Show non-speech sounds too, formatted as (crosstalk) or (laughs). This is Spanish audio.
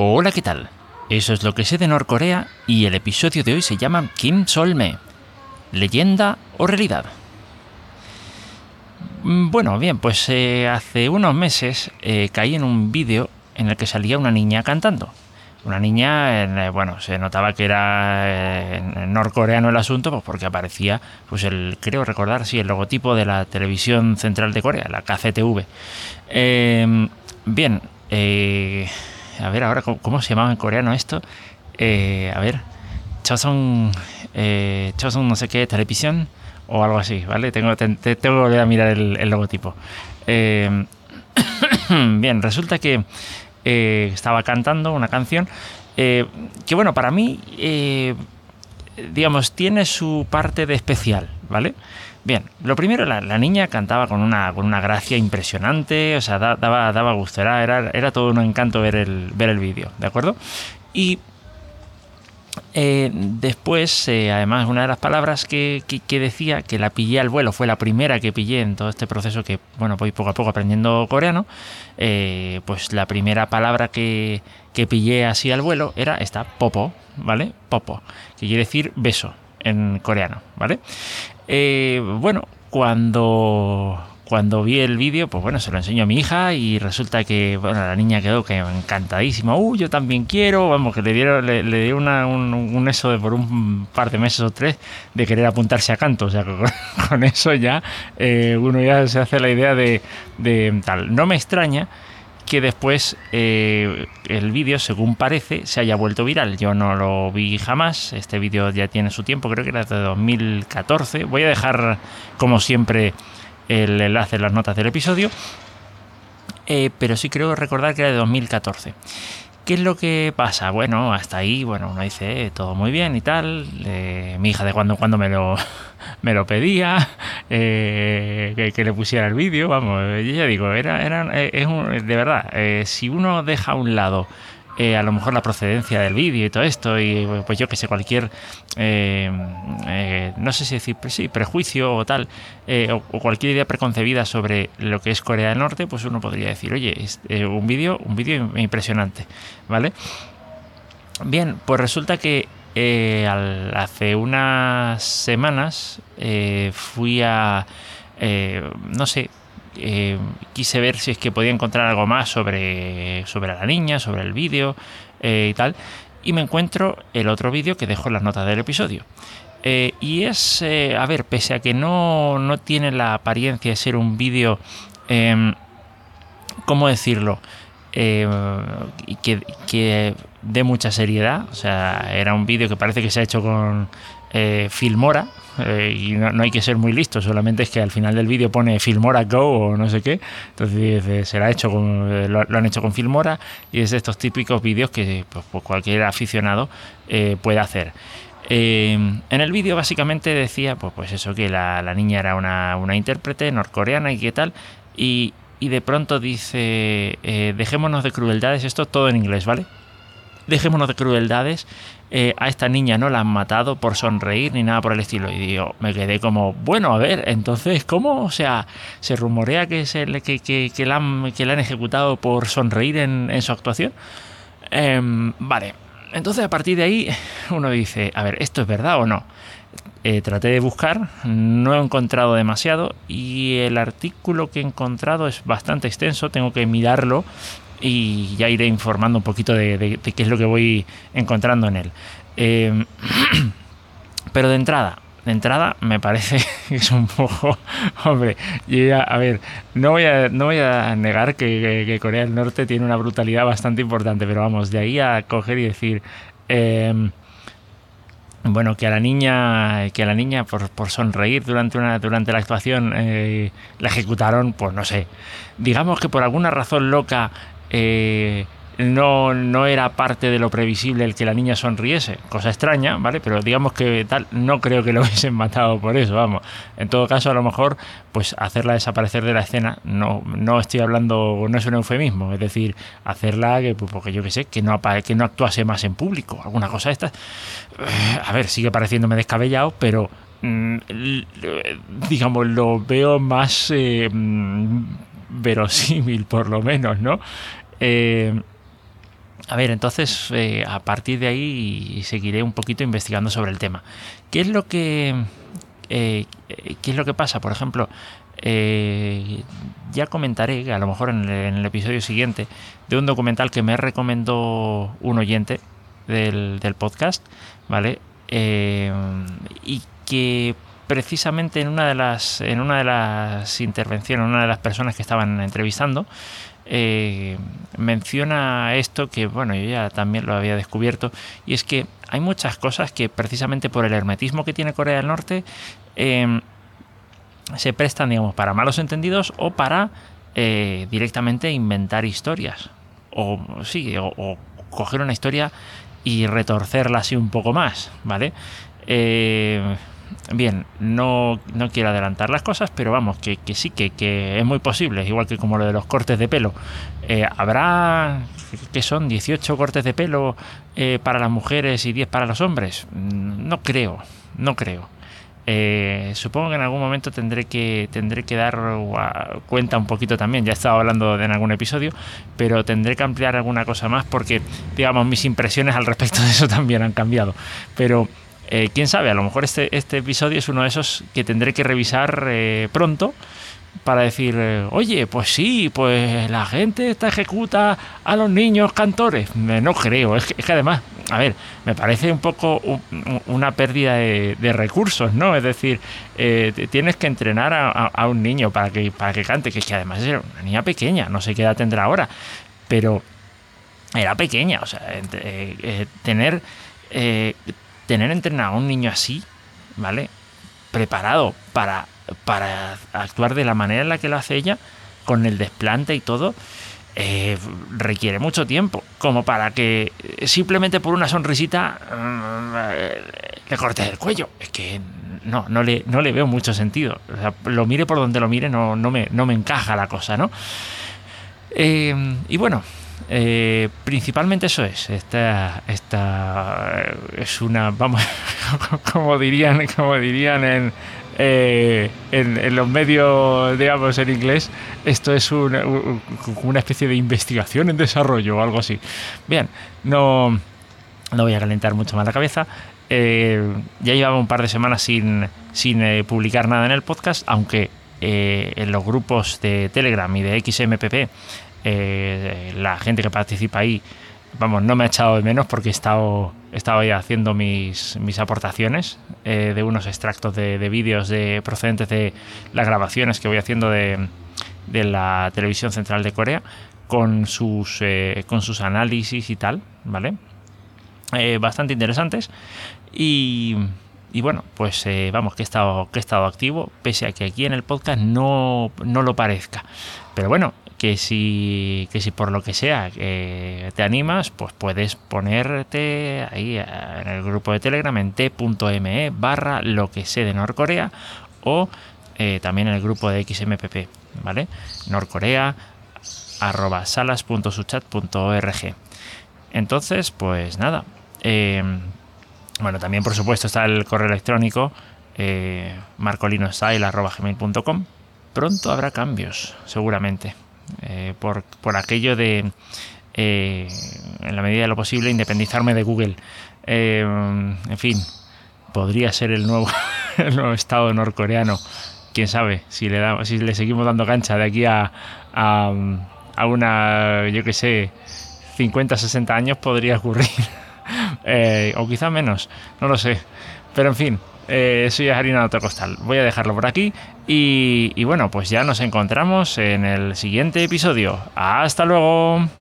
Hola, ¿qué tal? Eso es lo que sé de Norcorea y el episodio de hoy se llama Kim Solme. ¿Leyenda o realidad? Mm, Bueno, bien, pues eh, hace unos meses eh, caí en un vídeo en el que salía una niña cantando. Una niña, eh, bueno, se notaba que era norcoreano el asunto, pues porque aparecía, pues el, creo recordar, sí, el logotipo de la televisión central de Corea, la KCTV. Eh, bien, eh, a ver ahora, ¿cómo, se llamaba en coreano esto? Eh, a ver, Choson, eh, Choson no sé qué, televisión o algo así, ¿vale? Tengo, te- te- tengo que volver a mirar el, logotipo. Eh, (coughs) bien, resulta que estaba cantando una canción que, bueno, para mí, digamos, tiene su parte de especial, ¿vale? Bien, lo primero, la, niña cantaba con una, con una gracia impresionante, o sea, da- daba, daba gusto, era, era, todo un encanto ver el, ver el vídeo, ¿de acuerdo? Y eh, después, eh, además, una de las palabras que, que- que decía que la pillé al vuelo, fue la primera que pillé en todo este proceso que, bueno, voy poco a poco aprendiendo coreano, eh, pues la primera palabra que, que pillé así al vuelo era esta, popo, ¿vale? Popo, que quiere decir beso en coreano, ¿vale? Eh, bueno, cuando, cuando vi el vídeo, pues bueno, se lo enseño a mi hija y resulta que bueno, la niña quedó que encantadísima. Uh, yo también quiero, vamos, que le dieron, le, una- un, un eso de por un par de meses o tres de querer apuntarse a canto. O sea, con, (laughs) con eso ya eh, uno ya se hace la idea de, de tal. No me extraña que después eh, el vídeo, según parece, se haya vuelto viral. Yo no lo vi jamás. Este vídeo ya tiene su tiempo, creo que era de 2014. Voy a dejar, como siempre, el enlace en las notas del episodio. Eh, pero sí creo recordar que era de 2014. ¿Qué es lo que pasa? Bueno, hasta ahí, bueno, uno dice eh, todo muy bien y tal. mi hija de cuando en cuando me lo, me lo pedía, eh, que, le pusiera el vídeo, vamos, yo ya digo, era, era, eh, es un- de verdad, eh, si uno deja a un lado a lo mejor la procedencia del vídeo y todo esto, y pues yo que sé, cualquier, no sé si decir, pues prejuicio o tal, o, cualquier idea preconcebida sobre lo que es Corea del Norte, pues uno podría decir, oye, es, un vídeo un vídeo impresionante, ¿vale? Bien, pues resulta que eh, hace unas semanas eh, fui a, eh, no sé, eh, quise ver si es que podía encontrar algo más sobre, sobre la niña, sobre el vídeo eh, y tal, y me encuentro el otro vídeo que dejo en las notas del episodio. Eh, y es, eh, a ver, pese a que no, no tiene la apariencia de ser un vídeo, em, ¿cómo decirlo? Eh, que, que mucha seriedad. O sea, era un vídeo que parece que se ha hecho con eh, Filmora. eh, y no, no hay que ser muy listo, solamente es que al final del vídeo pone Filmora Go o no sé qué. Entonces se ha hecho con, eh, lo, han hecho con Filmora y es de estos típicos vídeos que pues, pues cualquier aficionado puede hacer. En el vídeo básicamente decía pues, pues eso, que la, la niña era una, una intérprete norcoreana y qué tal. Y, y de pronto dice, eh, dejémonos de crueldades, esto todo en inglés, ¿vale? Dejémonos de crueldades, eh, a esta niña no la han matado por sonreír ni nada por el estilo. Y digo, me quedé como, bueno, a ver, entonces, ¿cómo? O sea, se rumorea que, se que, que, que la, han, que la han ejecutado por sonreír en, en su actuación. Em, vale, entonces a partir de ahí (laughs) uno dice, a ver, ¿esto es verdad o no? Eh, traté de buscar, no he encontrado demasiado y el artículo que he encontrado es bastante extenso, tengo que mirarlo y ya iré informando un poquito de, qué es lo que voy encontrando en él. Eh, (clears throat) pero de entrada, de entrada me parece (laughs) que es un poco, (laughs) hombre, yo a ver, no voy a, no voy a negar que Corea del Norte tiene una brutalidad bastante importante, pero vamos, de ahí a coger y decir... em, bueno, que a la niña, que a la niña por, por sonreír durante una, durante la actuación eh, la ejecutaron, pues no sé. Digamos que por alguna razón loca eh, no, no era parte de lo previsible el que la niña sonriese, cosa extraña, ¿vale? Pero digamos que tal, no creo que lo (laughs) hubiesen matado por eso, vamos. En todo caso, a lo mejor, pues hacerla desaparecer de la escena, no, no estoy hablando, no es un eufemismo, es decir, hacerla que, pues, porque yo que sé, que no, que no actuase más en público, alguna cosa de estas. A ver, sigue pareciéndome descabellado, pero mm, digamos, lo veo más eh, mm, verosímil, por lo menos, ¿no? Eh, A ver, entonces eh, a partir de ahí seguiré un poquito investigando sobre el tema. ¿Qué es lo que, eh, qué es lo que pasa? Por ejemplo, eh, ya comentaré, a lo mejor en el, episodio siguiente, de un documental que me recomendó un oyente del, podcast, ¿vale? y que precisamente en una de las en una de las intervenciones, una de las personas que estaban entrevistando, eh, menciona esto que, bueno, yo ya también lo había descubierto, y es que hay muchas cosas que precisamente por el hermetismo que tiene Corea del Norte em, se prestan, digamos, para malos entendidos o para eh, directamente inventar historias. O sí, o, coger una historia y retorcerla así un poco más, ¿vale? Eh, Bien, no, no quiero adelantar las cosas, pero vamos, que, sí, que, que, es muy posible, igual que como lo de los cortes de pelo. Eh, habrá, que son 18 cortes de pelo eh, para las mujeres y 10 para los hombres. No creo, no creo. Eh, supongo que en algún momento tendré que tendré que dar cuenta un poquito también. Ya he estado hablando de en algún episodio, pero tendré que ampliar alguna cosa más porque, digamos, mis impresiones al respecto de eso también han cambiado. Pero eh, quién sabe, a lo mejor este, este episodio es uno de esos que tendré que revisar eh, pronto para decir, eh, oye, pues sí, pues la gente está ejecuta a los niños cantores. no creo, es que, además, a ver, me parece un poco una pérdida de, recursos, ¿no? Es decir, tienes que entrenar a, un niño para que, para que cante, que, que además es una niña pequeña, no sé qué edad tendrá ahora, pero era pequeña, o sea, tener tener entrenado a un niño así, ¿vale? Preparado para, para actuar de la manera en la que lo hace ella, con el desplante y todo, eh, requiere mucho tiempo, como para que simplemente por una sonrisita mm, le cortes el cuello. Es que no, no le, no le veo mucho sentido. lo mire por donde lo mire, no, no, me, no me encaja la cosa, ¿no? Eh, y bueno, eh, principalmente eso es. Esta, esta es una, vamos, (laughs) como dirían, como dirían en, eh, en, los medios, digamos, en inglés, esto es una, una, especie de investigación en desarrollo o algo así. Bien, no, no voy a calentar mucho más la cabeza. Eh, ya llevaba un par de semanas sin, sin publicar nada en el podcast, aunque en los grupos de Telegram y de XMPP eh, la gente que participa ahí, vamos, no me ha echado de menos porque he estado, he estado ahí haciendo mis, mis aportaciones eh, de unos extractos de, vídeos de, procedentes de las grabaciones que voy haciendo de, de la televisión central de Corea con sus, eh, con sus análisis y tal, ¿vale? bastante interesantes y, y bueno, pues vamos, que he, estado, que he estado activo, pese a que aquí en el podcast no, no lo parezca. Pero bueno, que si, que si por lo que sea te animas, pues puedes ponerte ahí eh, en el grupo de Telegram en t.me barra lo que sé de Norcorea o eh, también en el grupo de XMPP, ¿vale? Norcorea arroba salas.suchat.org. Entonces, pues nada. Eh, bueno, también por supuesto está el correo electrónico eh. Pronto habrá cambios, seguramente. Eh, por, aquello de, eh, en la medida de lo posible, independizarme de Google. Eh, en fin, podría ser el nuevo, (laughs) nuevo Estado norcoreano. Quién sabe, si le, damos, si le seguimos dando cancha de aquí a, a, a una, yo que sé, 50, 60 años podría ocurrir. (laughs) o quizá menos, no lo sé. Pero en fin, eh, eso ya es harina de otro costal. Voy a dejarlo por aquí y, y bueno, pues ya nos encontramos en el siguiente episodio. Hasta luego.